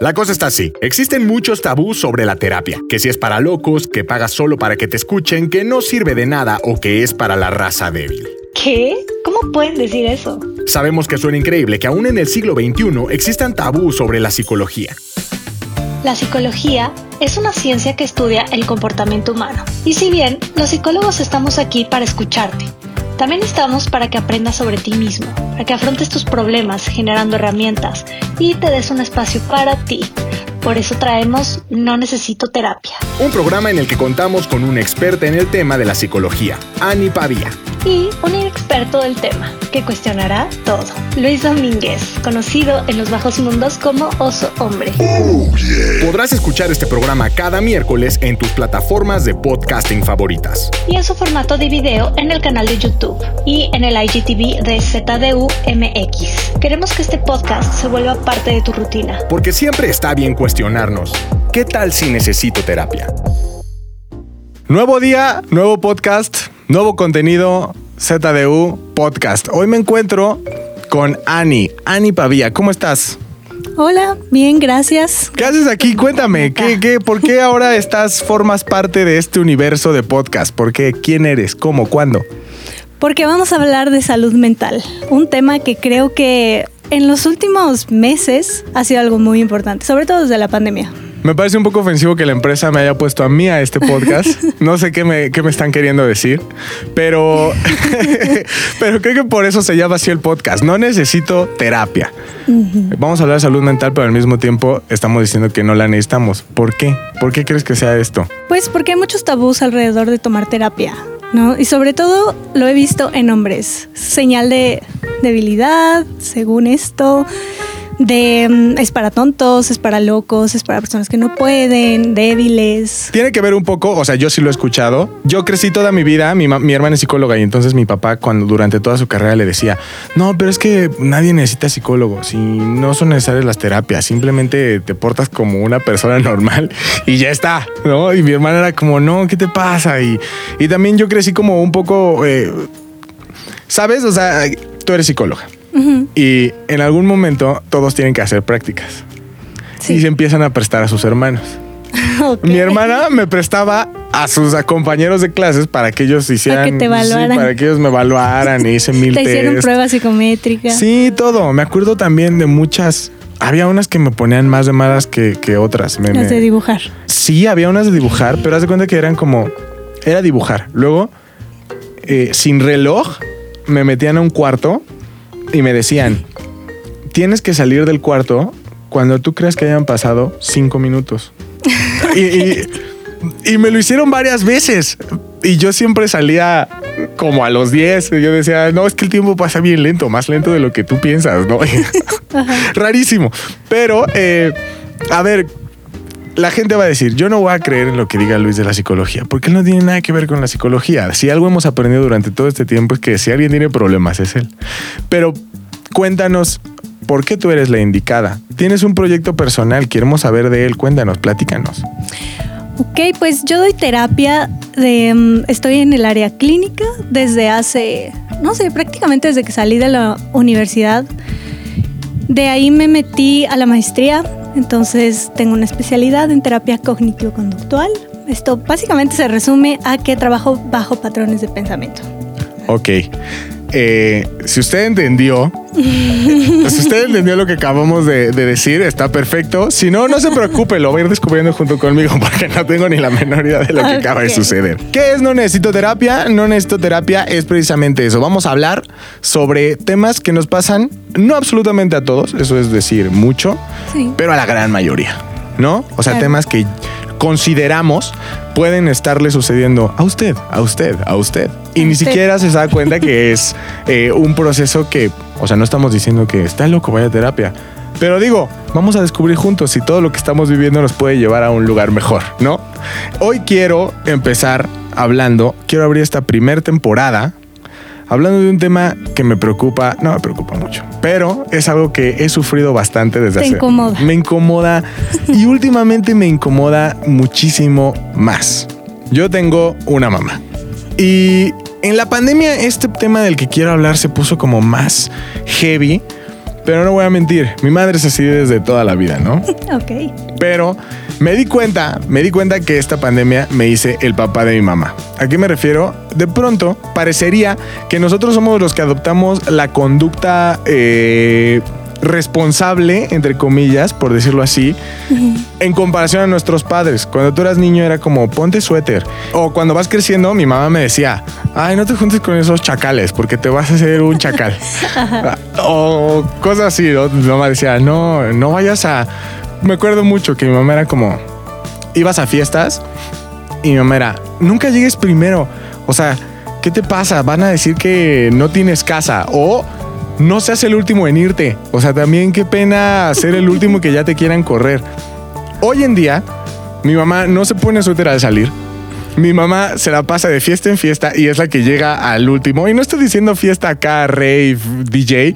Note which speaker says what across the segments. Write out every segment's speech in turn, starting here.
Speaker 1: La cosa está así. Existen muchos tabús sobre la terapia, que si es para locos, que pagas solo para que te escuchen, que no sirve de nada o que es para la raza débil.
Speaker 2: ¿Qué? ¿Cómo pueden decir eso?
Speaker 1: Sabemos que suena increíble que aún en el siglo XXI existan tabús sobre la psicología.
Speaker 2: La psicología es una ciencia que estudia el comportamiento humano. Y si bien los psicólogos estamos aquí para escucharte, también estamos para que aprendas sobre ti mismo, para que afrontes tus problemas generando herramientas y te des un espacio para ti. Por eso traemos No Necesito Terapia.
Speaker 1: Un programa en el que contamos con una experta en el tema de la psicología, Ani Pavía.
Speaker 2: Y un inexperto del tema, que cuestionará todo. Luis Domínguez, conocido en los bajos mundos como Oso Hombre.
Speaker 1: Podrás escuchar este programa cada miércoles en tus plataformas de podcasting favoritas.
Speaker 2: Y en su formato de video en el canal de YouTube y en el IGTV de ZDU MX. Queremos que este podcast se vuelva parte de tu rutina.
Speaker 1: Porque siempre está bien cuestionarnos. ¿Qué tal si necesito terapia? Nuevo día, nuevo podcast, nuevo contenido, ZDU Podcast. Hoy me encuentro con Ani, Ani Pavía. ¿Cómo estás?
Speaker 3: Hola, bien, gracias.
Speaker 1: ¿Qué haces aquí? Cuéntame, ¿qué, qué, ¿por qué ahora estás, formas parte de este universo de podcast? ¿Por qué? ¿Quién eres? ¿Cómo? ¿Cuándo?
Speaker 3: Porque vamos a hablar de salud mental, un tema que creo que en los últimos meses ha sido algo muy importante, sobre todo desde la pandemia.
Speaker 1: Me parece un poco ofensivo que la empresa me haya puesto a mí a este podcast. No sé qué me, qué me están queriendo decir, pero, pero creo que por eso se llama así el podcast. No necesito terapia. Vamos a hablar de salud mental, pero al mismo tiempo estamos diciendo que no la necesitamos. ¿Por qué? ¿Por qué crees que sea esto?
Speaker 3: Pues porque hay muchos tabús alrededor de tomar terapia, ¿no? Y sobre todo lo he visto en hombres. Señal de debilidad, según esto de mm, es para tontos, es para locos, es para personas que no pueden, débiles.
Speaker 1: Tiene que ver un poco, o sea, yo sí lo he escuchado. Yo crecí toda mi vida, mi, ma- mi hermana es psicóloga y entonces mi papá cuando durante toda su carrera le decía, no, pero es que nadie necesita psicólogo, si no son necesarias las terapias, simplemente te portas como una persona normal y ya está, ¿no? Y mi hermana era como, no, ¿qué te pasa? Y, y también yo crecí como un poco, eh, ¿sabes? O sea, tú eres psicóloga. Y en algún momento todos tienen que hacer prácticas.
Speaker 3: Sí.
Speaker 1: Y se empiezan a prestar a sus hermanos. Mi hermana me prestaba a sus compañeros de clases para que ellos hicieran.
Speaker 3: que te evaluaran.
Speaker 1: sí, para que ellos me evaluaran y hice mil
Speaker 3: Te hicieron
Speaker 1: test.
Speaker 3: pruebas psicométricas.
Speaker 1: Sí, todo. Me acuerdo también de muchas. Había unas que me ponían más de malas que, que otras. Me-
Speaker 3: Las
Speaker 1: me-
Speaker 3: de dibujar.
Speaker 1: Sí, había unas de dibujar, pero haz de cuenta que eran como. Era dibujar. Luego, eh, sin reloj, me metían a un cuarto y me decían: Tienes que salir del cuarto cuando tú creas que hayan pasado cinco minutos. y, y- y me lo hicieron varias veces. Y yo siempre salía como a los 10. Y yo decía, no, es que el tiempo pasa bien lento, más lento de lo que tú piensas, ¿no? Rarísimo. Pero, eh, a ver, la gente va a decir, yo no voy a creer en lo que diga Luis de la psicología, porque él no tiene nada que ver con la psicología. Si algo hemos aprendido durante todo este tiempo es que si alguien tiene problemas es él. Pero cuéntanos, ¿por qué tú eres la indicada? Tienes un proyecto personal, queremos saber de él, cuéntanos, platícanos.
Speaker 3: Ok, pues yo doy terapia de mm, estoy en el área clínica desde hace, no sé, prácticamente desde que salí de la universidad. De ahí me metí a la maestría, entonces tengo una especialidad en terapia cognitivo-conductual. Esto básicamente se resume a que trabajo bajo patrones de pensamiento.
Speaker 1: Ok. Eh, si usted entendió, si usted entendió lo que acabamos de, de decir, está perfecto. Si no, no se preocupe, lo va a ir descubriendo junto conmigo porque no tengo ni la menor idea de lo que acaba de suceder. ¿Qué es No Necesito Terapia? No Necesito Terapia es precisamente eso. Vamos a hablar sobre temas que nos pasan, no absolutamente a todos, eso es decir, mucho,
Speaker 3: Sí.
Speaker 1: pero a la gran mayoría, ¿no? O sea,
Speaker 3: Claro.
Speaker 1: temas que consideramos pueden estarle sucediendo a usted, a usted, a usted. Y
Speaker 3: A
Speaker 1: ni
Speaker 3: usted.
Speaker 1: siquiera se da cuenta que es eh, un proceso que, o sea, no estamos diciendo que está loco, vaya a terapia. Pero digo, vamos a descubrir juntos si todo lo que estamos viviendo nos puede llevar a un lugar mejor, ¿no? Hoy quiero empezar hablando, quiero abrir esta primer temporada hablando de un tema que me preocupa, no me preocupa mucho, pero es algo que he sufrido bastante desde
Speaker 3: Te
Speaker 1: hace.
Speaker 3: incomoda.
Speaker 1: Me incomoda y últimamente me incomoda muchísimo más. Yo tengo una mamá y en la pandemia este tema del que quiero hablar se puso como más heavy Pero no voy a mentir, mi madre es así desde toda la vida, ¿no?
Speaker 3: Ok.
Speaker 1: Pero me di cuenta, me di cuenta que esta pandemia me hice el papá de mi mamá. ¿A qué me refiero? De pronto parecería que nosotros somos los que adoptamos la conducta eh, responsable, entre comillas, por decirlo así, en comparación a nuestros padres. Cuando tú eras niño era como ponte suéter. O cuando vas creciendo, mi mamá me decía, ay, no te juntes con esos chacales porque te vas a hacer un chacal. o cosas así, ¿no? Mi mamá decía, no, no vayas a... Me acuerdo mucho que mi mamá era como, ibas a fiestas y mi mamá era, nunca llegues primero. O sea, ¿qué te pasa? Van a decir que no tienes casa o no seas el último en irte. O sea, también qué pena ser el último que ya te quieran correr. Hoy en día, mi mamá no se pone suéter al salir. Mi mamá se la pasa de fiesta en fiesta y es la que llega al último. Y no estoy diciendo fiesta acá, rave, DJ,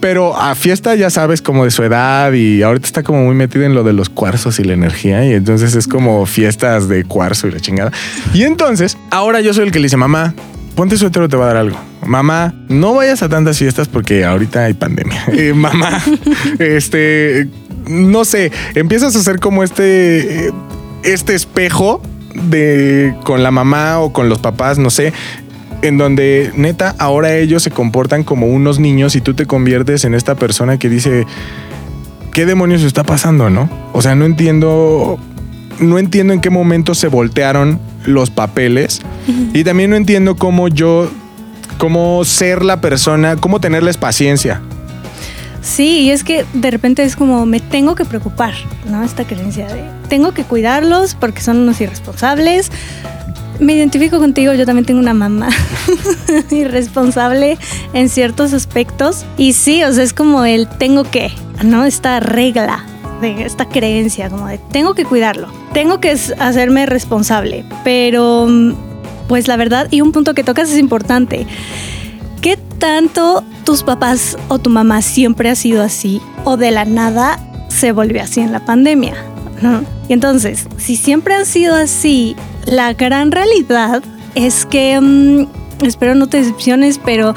Speaker 1: pero a fiesta ya sabes como de su edad y ahorita está como muy metida en lo de los cuarzos y la energía y entonces es como fiestas de cuarzo y la chingada. Y entonces, ahora yo soy el que le dice, mamá, ponte suéter o te va a dar algo. Mamá, no vayas a tantas fiestas porque ahorita hay pandemia. Eh, mamá, este, no sé, empiezas a hacer como este, este espejo de con la mamá o con los papás, no sé, en donde neta ahora ellos se comportan como unos niños y tú te conviertes en esta persona que dice, ¿qué demonios está pasando, no? O sea, no entiendo, no entiendo en qué momento se voltearon los papeles y también no entiendo cómo yo, cómo ser la persona, cómo tenerles paciencia.
Speaker 3: Sí, y es que de repente es como me tengo que preocupar, ¿no? Esta creencia de tengo que cuidarlos porque son unos irresponsables. Me identifico contigo, yo también tengo una mamá irresponsable en ciertos aspectos. Y sí, o sea, es como el tengo que, ¿no? Esta regla, de esta creencia, como de tengo que cuidarlo, tengo que hacerme responsable. Pero, pues la verdad, y un punto que tocas es importante. ¿Qué tanto tus papás o tu mamá siempre ha sido así o de la nada se volvió así en la pandemia? Y entonces, si siempre han sido así, la gran realidad es que, mm, espero no te decepciones, pero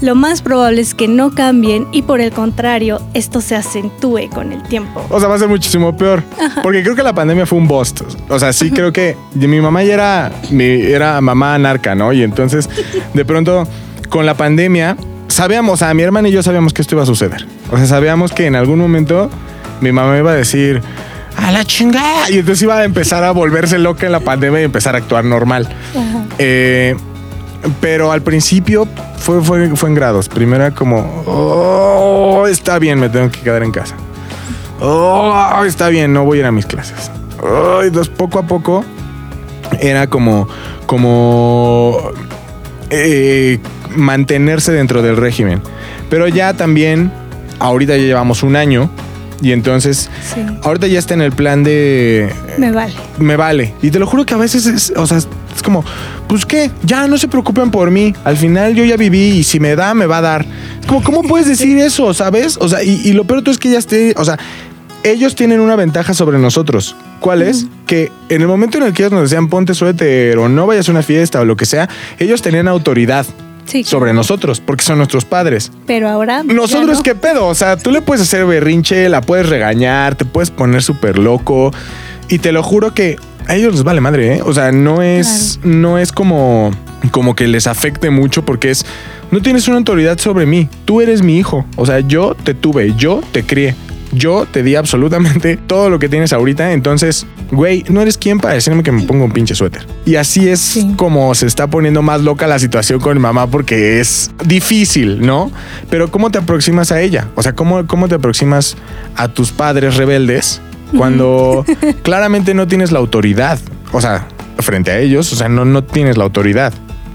Speaker 3: lo más probable es que no cambien y por el contrario, esto se acentúe con el tiempo.
Speaker 1: O sea, va a ser muchísimo peor. Porque creo que la pandemia fue un bust. O sea, sí creo que mi mamá ya era, mi, era mamá anarca, ¿no? Y entonces, de pronto, con la pandemia, sabíamos, o sea, mi hermana y yo sabíamos que esto iba a suceder. O sea, sabíamos que en algún momento mi mamá iba a decir, a la chingada. Y entonces iba a empezar a volverse loca en la pandemia y empezar a actuar normal. Eh, pero al principio fue, fue, fue en grados. Primero era como, oh, está bien, me tengo que quedar en casa. Oh, está bien, no voy a ir a mis clases. Oh, y entonces poco a poco era como, como eh, mantenerse dentro del régimen. Pero ya también, ahorita ya llevamos un año y entonces,
Speaker 3: Sí.
Speaker 1: ahorita ya está en el plan de...
Speaker 3: Me vale.
Speaker 1: Me vale. Y te lo juro que a veces es, o sea, es como, pues qué, ya no se preocupen por mí. Al final yo ya viví y si me da, me va a dar. Es como, ¿cómo puedes decir eso, sabes? O sea, y, y lo peor todo es que ya esté, o sea, ellos tienen una ventaja sobre nosotros. ¿Cuál es? Que en el momento en el que ellos nos decían ponte suéter o no vayas a una fiesta o lo que sea, ellos tenían autoridad
Speaker 3: Sí.
Speaker 1: sobre nosotros porque son nuestros padres.
Speaker 3: Pero ahora.
Speaker 1: Nosotros,
Speaker 3: no.
Speaker 1: ¿qué pedo? O sea, tú le puedes hacer berrinche, la puedes regañar, te puedes poner súper loco. Y te lo juro que a ellos les vale madre, ¿eh? O sea, no es, no es como, como que les afecte mucho porque es, no tienes una autoridad sobre mí. Tú eres mi hijo. O sea, yo te tuve, yo te crié. Yo te di absolutamente todo lo que tienes ahorita. Entonces, güey, no eres quien para decirme que me ponga un pinche suéter. Y así es
Speaker 3: Sí.
Speaker 1: como se está poniendo más loca la situación con mi mamá porque es difícil, ¿no? Pero ¿cómo te aproximas a ella? O sea, ¿cómo, cómo te aproximas a tus padres rebeldes cuando claramente no tienes la autoridad? O sea, frente a ellos, o sea, no, no tienes la autoridad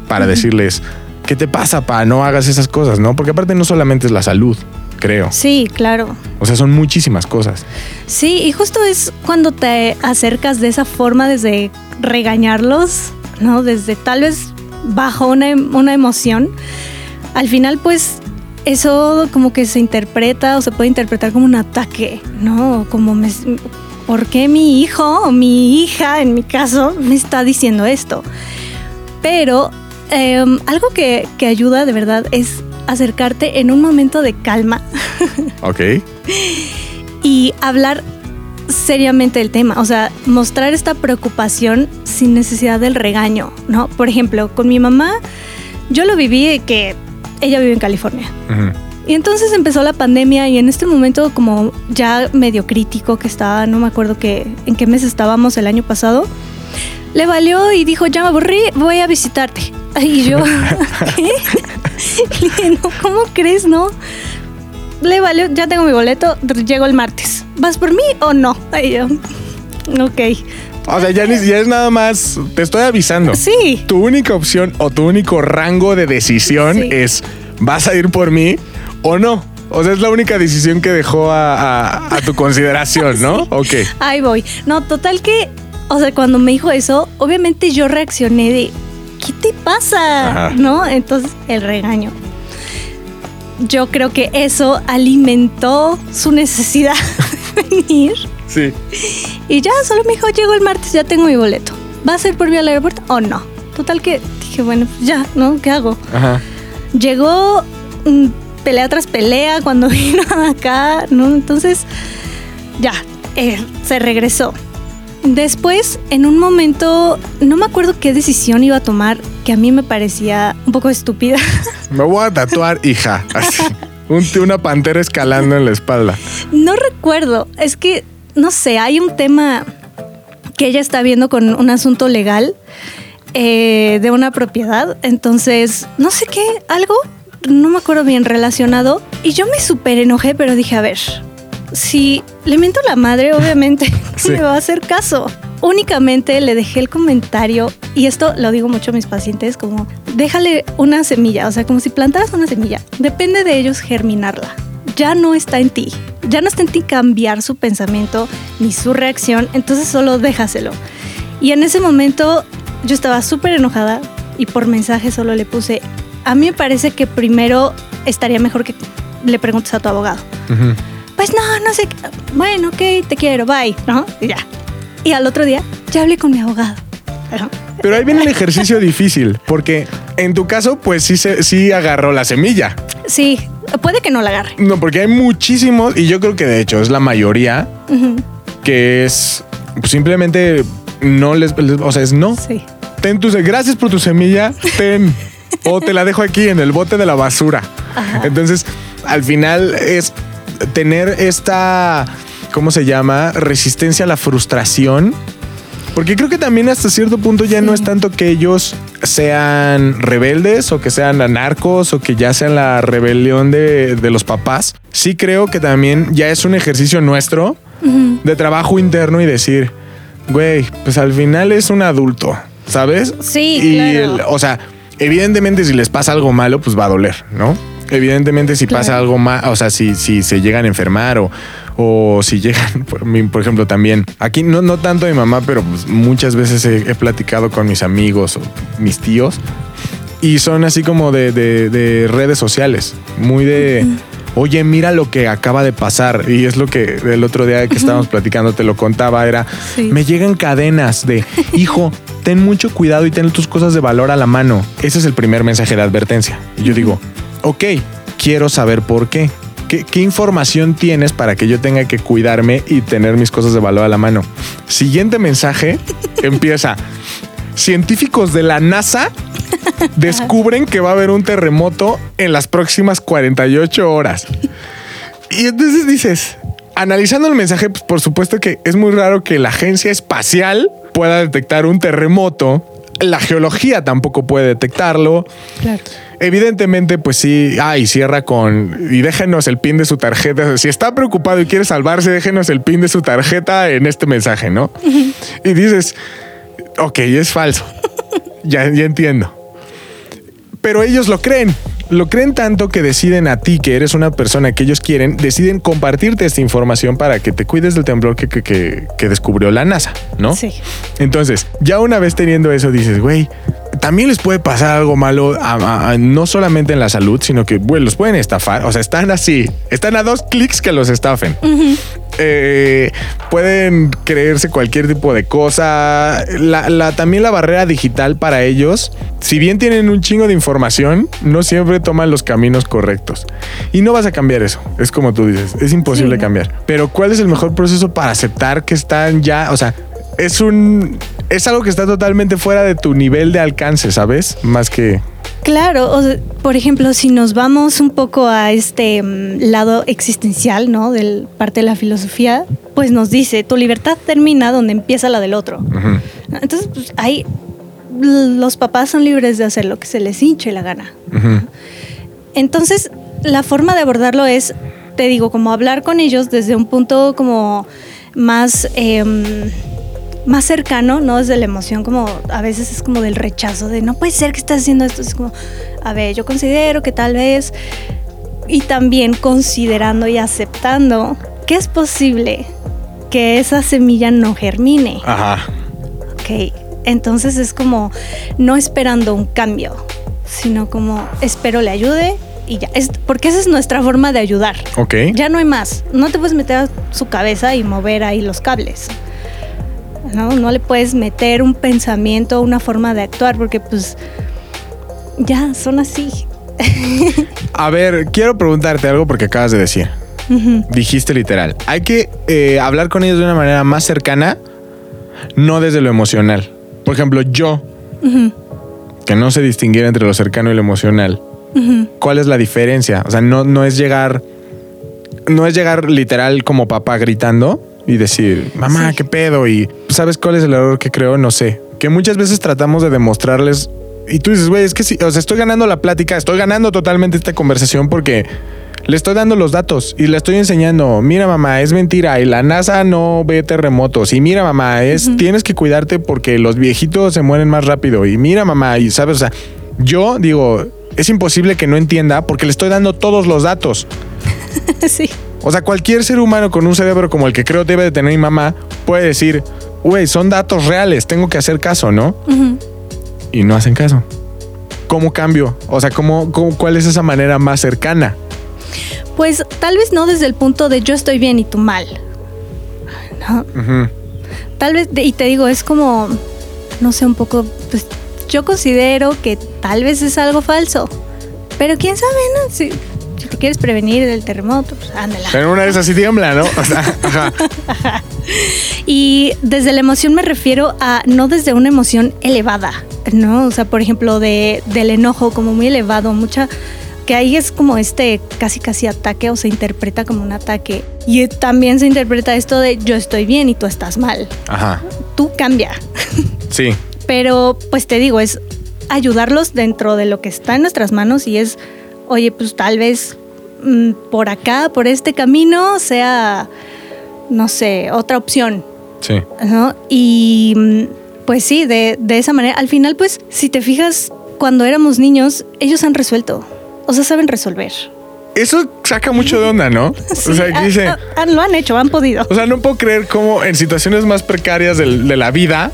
Speaker 1: para decirles, ¿qué te pasa, pa? No hagas esas cosas, ¿no? Porque aparte no solamente es la salud, creo.
Speaker 3: Sí, claro.
Speaker 1: O sea, son muchísimas cosas.
Speaker 3: Sí, y justo es cuando te acercas de esa forma desde regañarlos, ¿no? Desde tal vez bajo una, em- una emoción. Al final, pues, eso como que se interpreta o se puede interpretar como un ataque, ¿no? Como me, ¿por qué mi hijo o mi hija, en mi caso, me está diciendo esto? Pero em, algo que, que ayuda de verdad es acercarte en un momento de calma
Speaker 1: Ok.
Speaker 3: y hablar seriamente del tema, o sea, mostrar esta preocupación sin necesidad del regaño, ¿no? Por ejemplo, con mi mamá, yo lo viví que ella vive en California. Y entonces empezó la pandemia y en este momento como ya medio crítico que estaba, no me acuerdo que, en qué mes estábamos el año pasado, le valió y dijo, ya me aburrí, voy a visitarte. Y yo, ¿qué? No, ¿cómo crees, no? Le valió, ya tengo mi boleto, llego el martes. ¿Vas por mí o no? Y yo, ok.
Speaker 1: O sea, ya, ni- ya es nada más, te estoy avisando.
Speaker 3: Sí,
Speaker 1: Tu única opción o tu único rango de decisión
Speaker 3: Sí.
Speaker 1: es, ¿vas a ir por mí o no? O sea, es la única decisión que dejó a, a- a tu consideración, ¿no? Ok.
Speaker 3: ahí voy. No, total que, o sea, cuando me dijo eso, obviamente yo reaccioné de, ¿qué te pasa?
Speaker 1: Ajá.
Speaker 3: ¿No? Entonces, el regaño. Yo creo que eso alimentó su necesidad de venir.
Speaker 1: Sí.
Speaker 3: Y ya, solo me dijo, llego el martes, ya tengo mi boleto. ¿Va a ser por mí al aeropuerto o no? Total que dije, bueno, pues ya, ¿no? ¿Qué hago?
Speaker 1: Ajá.
Speaker 3: Llegó mm, pelea tras pelea cuando vino acá, ¿no? Entonces, ya, eh, se regresó. Después, en un momento, no me acuerdo qué decisión iba a tomar, que a mí me parecía un poco estúpida.
Speaker 1: Me voy a tatuar, hija. Así. Un- una pantera escalando en la espalda.
Speaker 3: No recuerdo, es que, no sé, hay un tema que ella está viendo con un asunto legal eh, de una propiedad, entonces, no sé qué, algo, no me acuerdo bien relacionado, y yo me súper enojé, pero dije, a ver, si le miento a la madre, obviamente
Speaker 1: Sí.
Speaker 3: me va a hacer caso. Únicamente le dejé el comentario, y esto lo digo mucho a mis pacientes, como déjale una semilla, o sea, como si plantaras una semilla, depende de ellos germinarla. Ya no está en ti, ya no está en ti cambiar su pensamiento ni su reacción, entonces solo déjaselo. Y en ese momento yo estaba súper enojada y por mensaje solo le puse, a mí me parece que primero estaría mejor que le preguntes a tu abogado
Speaker 1: Ujú.
Speaker 3: Pues no, no sé, bueno, ok, te quiero, bye, ¿no? Y ya. Y al otro día, ya hablé con mi abogado.
Speaker 1: Pero ahí viene el ejercicio difícil, porque en tu caso, pues sí, se, sí agarró la semilla.
Speaker 3: Sí, puede que no la agarre.
Speaker 1: No, porque hay muchísimos, y yo creo que de hecho es la mayoría,
Speaker 3: Ujú,
Speaker 1: que es pues, simplemente no les, les- o sea, es no.
Speaker 3: Sí.
Speaker 1: Ten tu, se- gracias por tu semilla, ten. o te la dejo aquí en el bote de la basura.
Speaker 3: Ajá.
Speaker 1: Entonces, al final es tener esta, ¿cómo se llama? Resistencia a la frustración. Porque creo que también hasta cierto punto ya no es tanto que ellos sean rebeldes o que sean anarcos o que ya sean la rebelión de, de los papás. Sí creo que también ya es un ejercicio nuestro de trabajo interno y decir, güey, pues al final es un adulto, ¿sabes?
Speaker 3: Sí,
Speaker 1: y
Speaker 3: claro.
Speaker 1: el- o sea, evidentemente si les pasa algo malo, pues va a doler, ¿no? Evidentemente si pasa algo mal, o sea, si, si se llegan a enfermar o, o si llegan, por, ejemplo, también, aquí no, no tanto mi mamá, pero pues muchas veces he, he platicado con mis amigos o mis tíos y son así como de, de- de redes sociales, muy de, oye, mira lo que acaba de pasar. Y es lo que el otro día que estábamos platicando te lo contaba, era,
Speaker 3: Sí.
Speaker 1: me llegan cadenas de, hijo, ten mucho cuidado y ten tus cosas de valor a la mano. Ese es el primer mensaje de advertencia. Y yo digo, ok, quiero saber por qué. ¿Qué, qué información tienes para que yo tenga que cuidarme y tener mis cosas de valor a la mano? Siguiente mensaje empieza. Científicos de la NASA descubren que va a haber un terremoto en las próximas 48 horas. Y entonces dices, analizando el mensaje, pues por supuesto que es muy raro que la agencia espacial pueda detectar un terremoto. La geología tampoco puede detectarlo.
Speaker 3: Claro.
Speaker 1: Evidentemente, pues sí, ah, y cierra con, y déjenos el pin de su tarjeta. Si está preocupado y quiere salvarse, déjenos el pin de su tarjeta en este mensaje, ¿no? Y dices, ok, es falso. Ya, ya entiendo. Pero ellos lo creen. Lo creen tanto que deciden a ti, que eres una persona que ellos quieren, deciden compartirte esta información para que te cuides del temblor que, que- que- que descubrió la NASA, ¿no?
Speaker 3: Sí.
Speaker 1: Entonces, ya una vez teniendo eso, dices, güey, también les puede pasar algo malo, a- a- a- no solamente en la salud, sino que, güey, los pueden estafar. O sea, están así, están a dos clics que los estafen. Eh, pueden creerse cualquier tipo de cosa. La, la- también la barrera digital para ellos, si bien tienen un chingo de información, no siempre toman los caminos correctos. Y no vas a cambiar eso, es como tú dices, es imposible
Speaker 3: Sí.
Speaker 1: cambiar. Pero ¿cuál es el mejor proceso para aceptar que están ya, o sea, es un... Es algo que está totalmente fuera de tu nivel de alcance, ¿sabes? Más que...
Speaker 3: Claro, o sea, por ejemplo, si nos vamos un poco a este mm, lado existencial, ¿no? Del parte de la filosofía, pues nos dice, tu libertad termina donde empieza la del otro. Entonces, pues ahí los papás son libres de hacer lo que se les hinche la gana. Entonces, la forma de abordarlo es, te digo, como hablar con ellos desde un punto como más, em, más cercano, no desde la emoción, como a veces es como del rechazo, de no puede ser que estés haciendo esto. Es como, a ver, yo considero que tal vez, y también considerando y aceptando que es posible que esa semilla no germine.
Speaker 1: Ajá.
Speaker 3: Ok, entonces es como no esperando un cambio, sino como espero le ayude y ya. Es, porque esa es nuestra forma de ayudar.
Speaker 1: Ok.
Speaker 3: Ya no hay más. No te puedes meter a su cabeza y mover ahí los cables. No, no le puedes meter un pensamiento, una forma de actuar, porque pues ya son así.
Speaker 1: A ver, quiero preguntarte algo porque acabas de decir. Dijiste literal. Hay que eh, hablar con ellos de una manera más cercana, no desde lo emocional. Por ejemplo, yo, que no sé distinguir entre lo cercano y lo emocional. ¿cuál es la diferencia? O sea, no, no es llegar. No es llegar literal como papá gritando y decir, mamá,
Speaker 3: Sí.
Speaker 1: qué pedo. Y ¿sabes cuál es el error que creo? No sé. Que muchas veces tratamos de demostrarles. Y tú dices, güey, es que sí, o sea, estoy ganando la plática, estoy ganando totalmente esta conversación porque le estoy dando los datos y le estoy enseñando, mira mamá, es mentira y la NASA no ve terremotos y mira mamá, es tienes que cuidarte porque los viejitos se mueren más rápido y mira mamá y sabes, o sea, yo digo, es imposible que no entienda porque le estoy dando todos los datos.
Speaker 3: sí.
Speaker 1: O sea, cualquier ser humano con un cerebro como el que creo debe de tener mi mamá puede decir, güey, son datos reales, tengo que hacer caso, ¿no? Y no hacen caso. ¿Cómo cambio? O sea, ¿cómo, cómo- cuál es esa manera más cercana?
Speaker 3: Pues tal vez no desde el punto de yo estoy bien y tú mal. No. Tal vez, y te digo, es como, no sé, un poco, pues yo considero que tal vez es algo falso. Pero quién sabe, ¿no? Si, si te quieres prevenir del terremoto, pues ándala.
Speaker 1: Pero una vez así tiembla, ¿no? O sea, ajá.
Speaker 3: Y desde la emoción me refiero a no desde una emoción elevada, ¿no? O sea, por ejemplo, de, del enojo como muy elevado, mucha que ahí es como este casi casi ataque o se interpreta como un ataque. Y también se interpreta esto de yo estoy bien y tú estás mal.
Speaker 1: Ajá.
Speaker 3: Tú cambia.
Speaker 1: Sí.
Speaker 3: Pero pues te digo, es ayudarlos dentro de lo que está en nuestras manos y es, oye, pues tal vez mm, por acá, por este camino, sea, no sé, otra opción.
Speaker 1: Sí.
Speaker 3: ¿no? Y mm, pues sí, de, de esa manera, al final, pues, si te fijas, cuando éramos niños, ellos han resuelto. O sea, saben resolver.
Speaker 1: Eso saca mucho de onda, ¿no?
Speaker 3: Sí,
Speaker 1: o sea, que dice.
Speaker 3: ah, ah, lo han hecho, han podido.
Speaker 1: O sea, no puedo creer cómo en situaciones más precarias de, la vida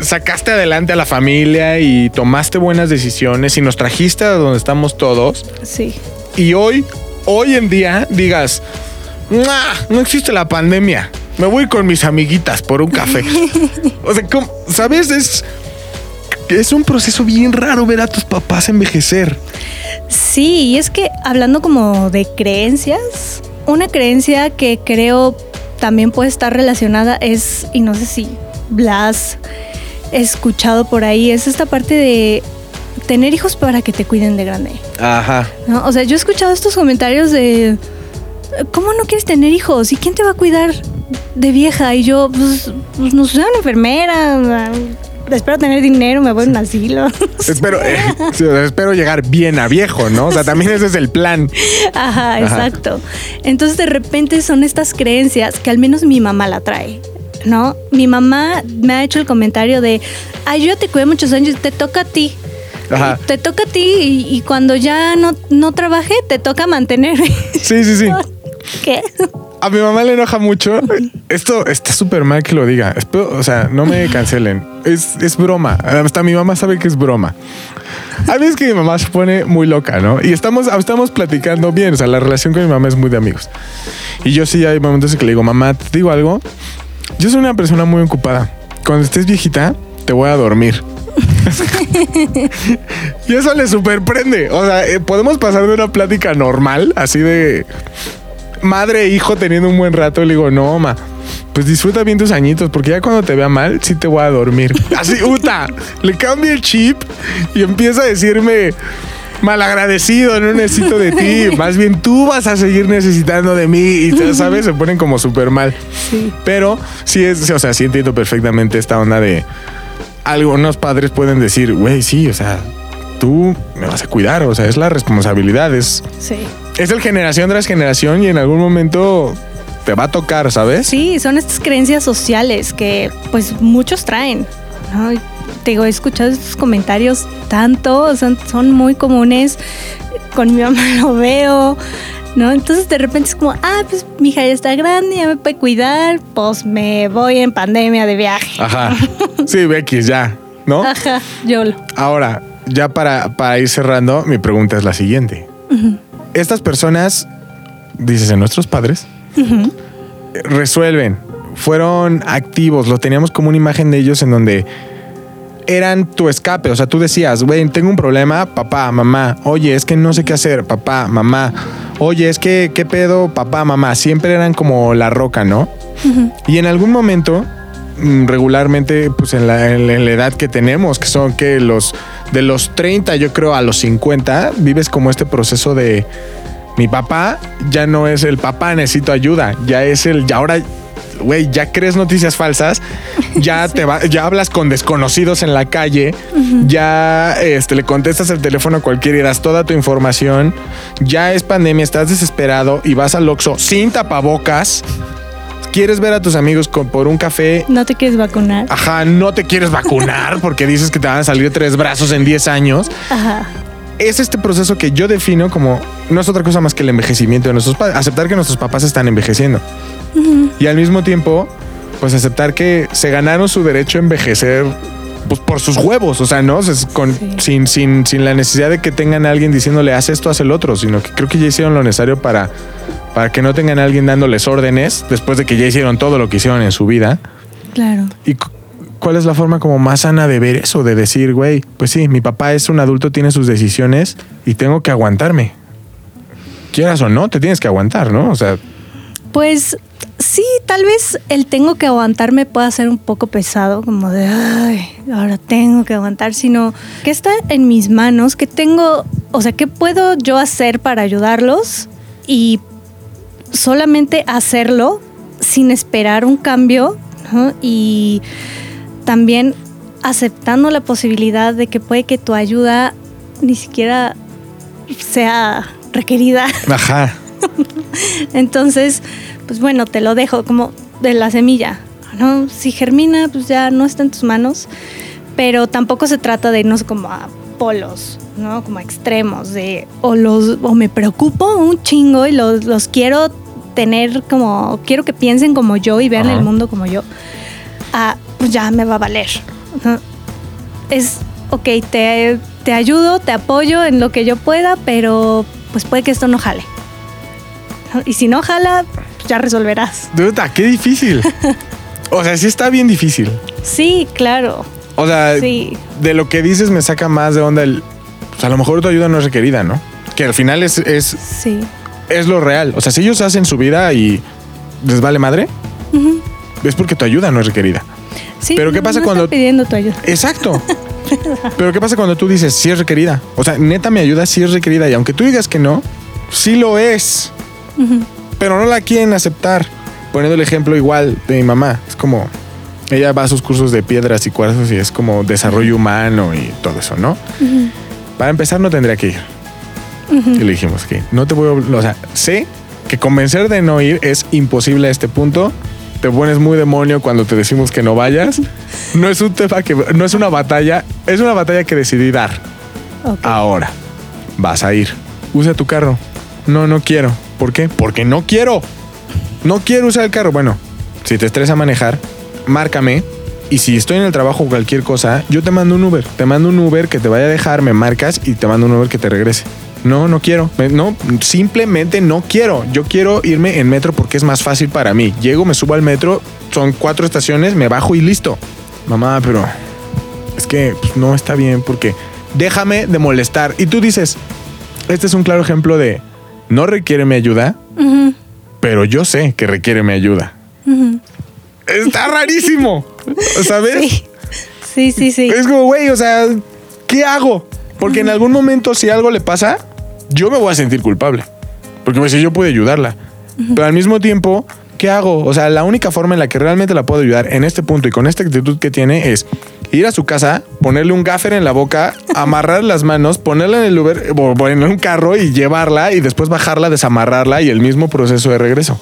Speaker 1: sacaste adelante a la familia y tomaste buenas decisiones y nos trajiste a donde estamos todos.
Speaker 3: Sí.
Speaker 1: Y hoy, hoy en día, digas, "Mua, no existe la pandemia. Me voy con mis amiguitas por un café. o sea, ¿cómo? ¿sabes? Es, es un proceso bien raro ver a tus papás envejecer.
Speaker 3: Sí, y es que hablando como de creencias, una creencia que creo también puede estar relacionada es, y no sé si Blas escuchado por ahí, es esta parte de tener hijos para que te cuiden de grande.
Speaker 1: Ajá.
Speaker 3: ¿no? O sea, yo he escuchado estos comentarios de, ¿cómo no quieres tener hijos? ¿Y quién te va a cuidar de vieja? Y yo, pues, pues no sé, una enfermera, espero tener dinero, me voy a un asilo.
Speaker 1: Espero, eh, espero llegar bien a viejo, ¿no? O sea, también ese es el plan.
Speaker 3: Ajá,
Speaker 1: Ajá.
Speaker 3: exacto. Entonces de repente son estas creencias que al menos mi mamá la trae, ¿no? Mi mamá me ha hecho el comentario de, ay, yo te cuidé muchos años, te toca a ti.
Speaker 1: Ajá.
Speaker 3: Te toca a ti y, y cuando ya no, no trabajé, te toca mantenerme.
Speaker 1: Sí, sí, sí.
Speaker 3: ¿Qué?
Speaker 1: A mi mamá le enoja mucho. Esto está súper mal que lo diga. O sea, no me cancelen. Es, es broma. Hasta mi mamá sabe que es broma. Hay veces que mi mamá se pone muy loca, ¿no? Y estamos, estamos platicando bien. O sea, la relación con mi mamá es muy de amigos. Y yo sí hay momentos en que le digo, mamá, ¿te digo algo? Yo soy una persona muy ocupada. Cuando estés viejita, te voy a dormir. y eso le superprende. O sea, eh, podemos pasar de una plática normal, así de madre e hijo teniendo un buen rato. Le digo, no, ma, pues disfruta bien tus añitos, porque ya cuando te vea mal, sí te voy a dormir. Así, Uta, le cambia el chip y empieza a decirme malagradecido, no necesito de ti. Más bien tú vas a seguir necesitando de mí. Y sabes, se ponen como súper mal.
Speaker 3: Sí.
Speaker 1: Pero sí es, o sea, sí entiendo perfectamente esta onda de algunos padres pueden decir, güey, sí, o sea, tú me vas a cuidar, o sea, es la responsabilidad, es,
Speaker 3: Sí.
Speaker 1: Es el generación tras generación y en algún momento te va a tocar, ¿sabes?
Speaker 3: Sí, son estas creencias sociales que pues muchos traen. ¿no? Y Te digo, he escuchado estos comentarios tanto, son, son muy comunes. Con mi mamá lo veo, ¿no? Entonces de repente es como, ah, pues mi hija ya está grande, ya me puede cuidar, pues me voy en pandemia de viaje.
Speaker 1: Ajá. Sí, Becky, ya, ¿no?
Speaker 3: Ajá, YOLO.
Speaker 1: Ahora, ya para, para ir cerrando, mi pregunta es la siguiente. Estas personas, dices, en nuestros padres, resuelven, fueron activos, lo teníamos como una imagen de ellos en donde eran tu escape. O sea, tú decías, güey, tengo un problema, papá, mamá. Oye, es que no sé qué hacer, papá, mamá. Oye, es que, ¿qué pedo, papá, mamá? Siempre eran como la roca, ¿no? Y en algún momento, regularmente, pues en la, en la- en la edad que tenemos, que son que los de los 30, yo creo, a los 50, vives como este proceso de mi papá ya no es el papá, necesito ayuda, ya es el, ya ahora, güey, ya crees noticias falsas, ya te va, ya hablas con desconocidos en la calle, ya este, le contestas el teléfono a cualquiera y das toda tu información, ya es pandemia, estás desesperado y vas al Oxxo sin tapabocas, quieres ver a tus amigos con- por un café
Speaker 3: ¿No te quieres vacunar?
Speaker 1: Ajá, no te quieres vacunar porque dices que te van a salir tres brazos en 10 años.
Speaker 3: Ajá.
Speaker 1: Es este proceso que yo defino como no es otra cosa más que el envejecimiento de nuestros padres. Aceptar que nuestros papás están envejeciendo. Y al mismo tiempo, pues aceptar que se ganaron su derecho a envejecer pues, por sus huevos. O sea, no Es con,
Speaker 3: Sí.
Speaker 1: sin, sin, sin la necesidad de que tengan a alguien diciéndole haz esto, haz el otro, sino que creo que ya hicieron lo necesario para, para que no tengan a alguien dándoles órdenes después de que ya hicieron todo lo que hicieron en su vida.
Speaker 3: Claro.
Speaker 1: ¿Y cu- cuál es la forma como más sana de ver eso? De decir, güey, pues sí, mi papá es un adulto, tiene sus decisiones y tengo que aguantarme. Quieras o no, te tienes que aguantar, ¿no? O sea,
Speaker 3: Pues sí, tal vez el tengo que aguantarme pueda ser un poco pesado, como de, ay, ahora tengo que aguantar, sino que está en mis manos, que tengo, o sea, ¿qué puedo yo hacer para ayudarlos? Y solamente hacerlo sin esperar un cambio, ¿no? Y también aceptando la posibilidad de que puede que tu ayuda ni siquiera sea requerida.
Speaker 1: ajá.
Speaker 3: Entonces, pues bueno, te lo dejo como de la semilla, ¿no? Si germina, pues ya no está en tus manos, pero tampoco se trata de irnos como a polos, ¿no? Como extremos de o los o me preocupo un chingo y los, los quiero tener como quiero que piensen como yo y vean
Speaker 1: Ajá.
Speaker 3: el mundo como yo. Ah, pues ya me va a valer. ¿no? Es ok, te, te ayudo, te apoyo en lo que yo pueda, pero pues puede que esto no jale. Y si no jala, pues ya resolverás.
Speaker 1: Duda, qué difícil. O sea, sí está bien difícil.
Speaker 3: Sí, claro.
Speaker 1: O sea,
Speaker 3: Sí.
Speaker 1: de lo que dices me saca más de onda el... Pues a lo mejor tu ayuda no es requerida, ¿no? Que al final es, es,
Speaker 3: Sí.
Speaker 1: es lo real. O sea, si ellos hacen su vida y les vale madre, es porque tu ayuda no es requerida.
Speaker 3: Sí,
Speaker 1: Pero ¿qué pasa
Speaker 3: no
Speaker 1: cuando-
Speaker 3: pidiendo tu ayuda.
Speaker 1: Exacto. Pero ¿qué pasa cuando tú dices sí es requerida? O sea, neta mi ayuda sí es requerida y aunque tú digas que no, sí lo es. Pero no la quieren aceptar. Poniendo el ejemplo igual de mi mamá. Es como, ella va a sus cursos de piedras y cuarzos y es como desarrollo humano y todo eso, ¿no? Para empezar no tendría que ir. Y le dijimos que no te voy a... obli- O sea, sé que convencer de no ir es imposible a este punto. Te pones muy demonio cuando te decimos que no vayas. No es un tema que... No es una batalla. Es una batalla que decidí dar. Ahora, vas a ir. Usa tu carro. No, no quiero. ¿Por qué? Porque no quiero. No quiero usar el carro. Bueno, si te estresa manejar, márcame. Y si estoy en el trabajo o cualquier cosa, yo te mando un Uber. Te mando un Uber que te vaya a dejar, me marcas y te mando un Uber que te regrese. No, no quiero. No, simplemente no quiero. Yo quiero irme en metro porque es más fácil para mí. Llego, me subo al metro son cuatro estaciones, me bajo y listo. Mamá, pero es que pues, no está bien porque déjame de molestar. Y tú dices, este es un claro ejemplo de no requiere mi ayuda, pero yo sé que requiere mi ayuda. Está rarísimo, ¿sabes?
Speaker 3: Sí. Sí, sí, sí.
Speaker 1: Es como, güey, o sea, ¿qué hago? Porque en algún momento, si algo le pasa, yo me voy a sentir culpable. Porque pues, yo pude ayudarla. Pero al mismo tiempo, ¿qué hago? O sea, la única forma en la que realmente la puedo ayudar en este punto y con esta actitud que tiene es ir a su casa, ponerle un gaffer en la boca, amarrar las manos, ponerla en el Uber, o ponerle en un carro y llevarla y después bajarla, desamarrarla y el mismo proceso de regreso.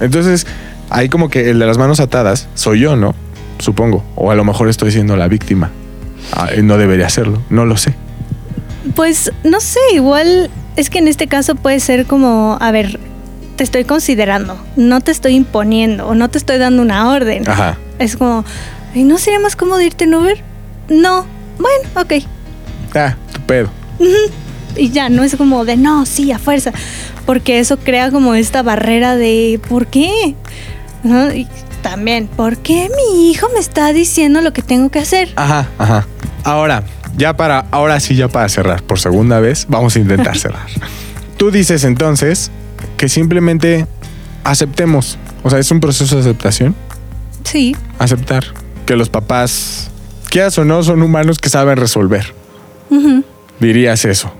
Speaker 1: Entonces, ahí como que el de las manos atadas soy yo, ¿no? Supongo. O a lo mejor estoy siendo la víctima. Ah, no debería hacerlo, no lo sé.
Speaker 3: Pues no sé, igual es que en este caso puede ser como, a ver, te estoy considerando, no te estoy imponiendo o no te estoy dando una orden.
Speaker 1: Ajá.
Speaker 3: Es como, ¿y no sería más cómodo irte en Uber? No. Bueno, ok.
Speaker 1: Ah, tu pedo.
Speaker 3: Y ya, no es como de, no, sí, a fuerza. Porque eso crea como esta barrera de, ¿por qué? Ajá, Y también, ¿por qué mi hijo me está diciendo lo que tengo que hacer?
Speaker 1: Ajá, ajá. Ahora, ya para, ahora sí, ya para cerrar, por segunda vez, vamos a intentar cerrar. Tú dices entonces que simplemente aceptemos. O sea, es un proceso de aceptación.
Speaker 3: Sí,
Speaker 1: Aceptar que los papás, quieras o no, son humanos que saben resolver. dirías eso.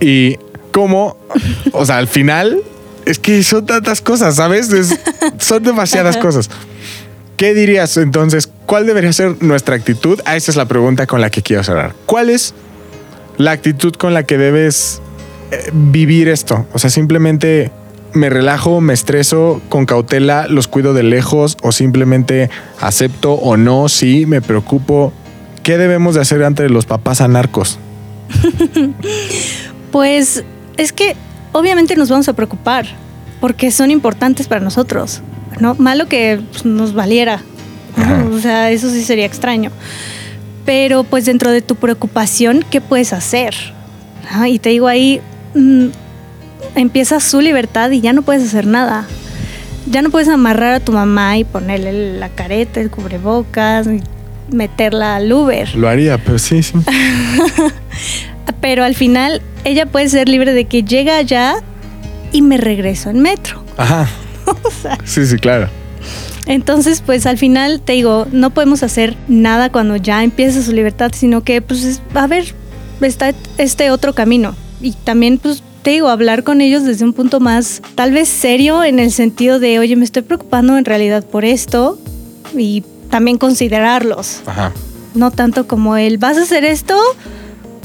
Speaker 1: Y cómo, o sea, al final es que son tantas cosas, ¿sabes? Es- son demasiadas cosas. ¿Qué dirías entonces? ¿Cuál debería ser nuestra actitud? Ah, esa es la pregunta con la que quiero cerrar. ¿Cuál es la actitud con la que debes eh, vivir esto? O sea, simplemente me relajo, me estreso con cautela, los cuido de lejos o simplemente acepto o no, sí, me preocupo. ¿Qué debemos de hacer ante los papás anarcos?
Speaker 3: Pues es que obviamente nos vamos a preocupar porque son importantes para nosotros, ¿no? Malo que pues, nos valiera, o sea, eso sí sería extraño. Pero pues dentro de tu preocupación, ¿qué puedes hacer? Ah, Y te digo ahí, mm, empieza su libertad y ya no puedes hacer nada. Ya no puedes amarrar a tu mamá y ponerle la careta, el cubrebocas, meterla al Uber.
Speaker 1: Lo haría, pero sí, sí.
Speaker 3: Pero al final ella puede ser libre de que llega allá y me regreso en metro.
Speaker 1: Ajá. Sí, sí, claro.
Speaker 3: Entonces, pues al final te digo, no podemos hacer nada cuando ya empieza su libertad, sino que pues es- a ver, está este otro camino. Y también pues te digo, hablar con ellos desde un punto más tal vez serio en el sentido de, oye, me estoy preocupando en realidad por esto y también considerarlos.
Speaker 1: Ajá.
Speaker 3: no tanto como el vas a hacer esto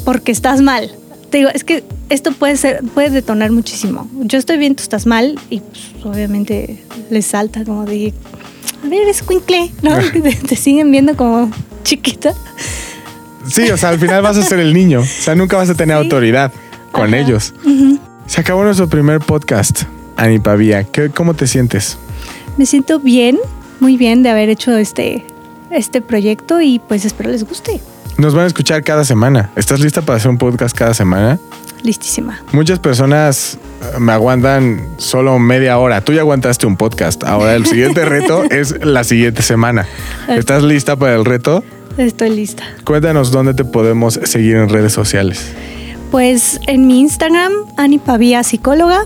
Speaker 3: porque estás mal. Te digo, es que esto puede ser, puede detonar muchísimo. Yo estoy bien, tú estás mal, y pues, obviamente les salta como de a ver, es cuincle, ¿no? te, te siguen viendo como chiquita.
Speaker 1: Sí, o sea, al final vas a ser el niño. O sea, nunca vas a tener
Speaker 3: Sí.
Speaker 1: autoridad con
Speaker 3: Ajá.
Speaker 1: ellos. Se acabó nuestro primer podcast, Ani Pavía. ¿Qué- ¿Cómo te sientes?
Speaker 3: Me siento bien, muy bien de haber hecho este, este proyecto y pues espero les guste.
Speaker 1: Nos van a escuchar cada semana. ¿Estás lista para hacer un podcast cada semana?
Speaker 3: Listísima.
Speaker 1: Muchas personas eh, me aguantan solo media hora. Tú ya aguantaste un podcast. Ahora el siguiente reto es la siguiente semana. ¿Estás lista para el reto?
Speaker 3: Estoy lista.
Speaker 1: Cuéntanos dónde te podemos seguir en redes sociales.
Speaker 3: Pues en mi Instagram, Ani Pavía, psicóloga.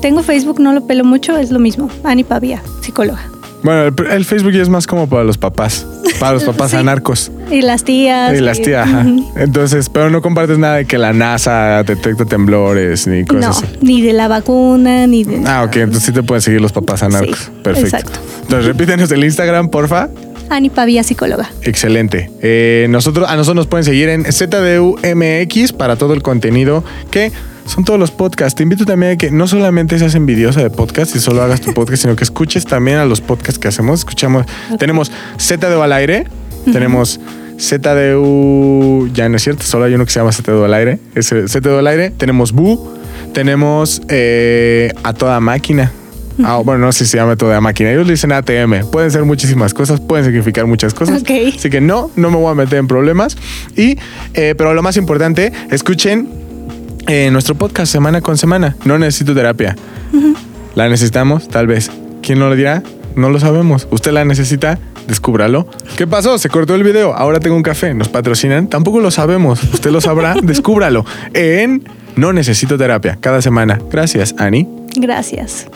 Speaker 3: Tengo Facebook, no lo pelo mucho, es lo mismo. Ani Pavía, psicóloga.
Speaker 1: Bueno, el, el Facebook ya es más como para los papás, para los papás
Speaker 3: Sí.
Speaker 1: anarcos.
Speaker 3: Y las tías.
Speaker 1: Y las tías, ajá. Entonces, pero no compartes nada de que la NASA detecta temblores ni
Speaker 3: No,
Speaker 1: cosas así.
Speaker 3: ni de la vacuna, ni de.
Speaker 1: Ah, ok, entonces sí te pueden seguir los papás anarcos.
Speaker 3: Sí,
Speaker 1: Perfecto.
Speaker 3: exacto.
Speaker 1: Entonces, repítenos el Instagram, porfa.
Speaker 3: Ani Pavía, psicóloga.
Speaker 1: Excelente. Eh, nosotros, a nosotros nos pueden seguir en ZDUMX para todo el contenido que son todos los podcasts. Te invito también a que no solamente seas envidiosa de podcast y solo hagas tu podcast, sino que escuches también a los podcasts que hacemos. Escuchamos, tenemos ZDU al aire, tenemos ZDU, ya no es cierto, solo hay uno que se llama ZDU al aire, es eh, ZDU al aire, tenemos Bu, tenemos eh, a toda máquina. Ah, bueno, no sé si se llama toda máquina. Ellos le dicen ATM. Pueden ser muchísimas cosas, pueden significar muchas cosas. Así que no, no me voy a meter en problemas. Y, eh, pero lo más importante, escuchen eh, nuestro podcast semana con semana. No necesito terapia. La necesitamos, tal vez. ¿Quién no lo dirá? No lo sabemos. ¿Usted la necesita? Descúbralo. ¿Qué pasó? Se cortó el video. Ahora tengo un café. ¿Nos patrocinan? Tampoco lo sabemos. ¿Usted lo sabrá? Descúbralo. En No Necesito Terapia. Cada semana. Gracias, Ani.
Speaker 3: Gracias.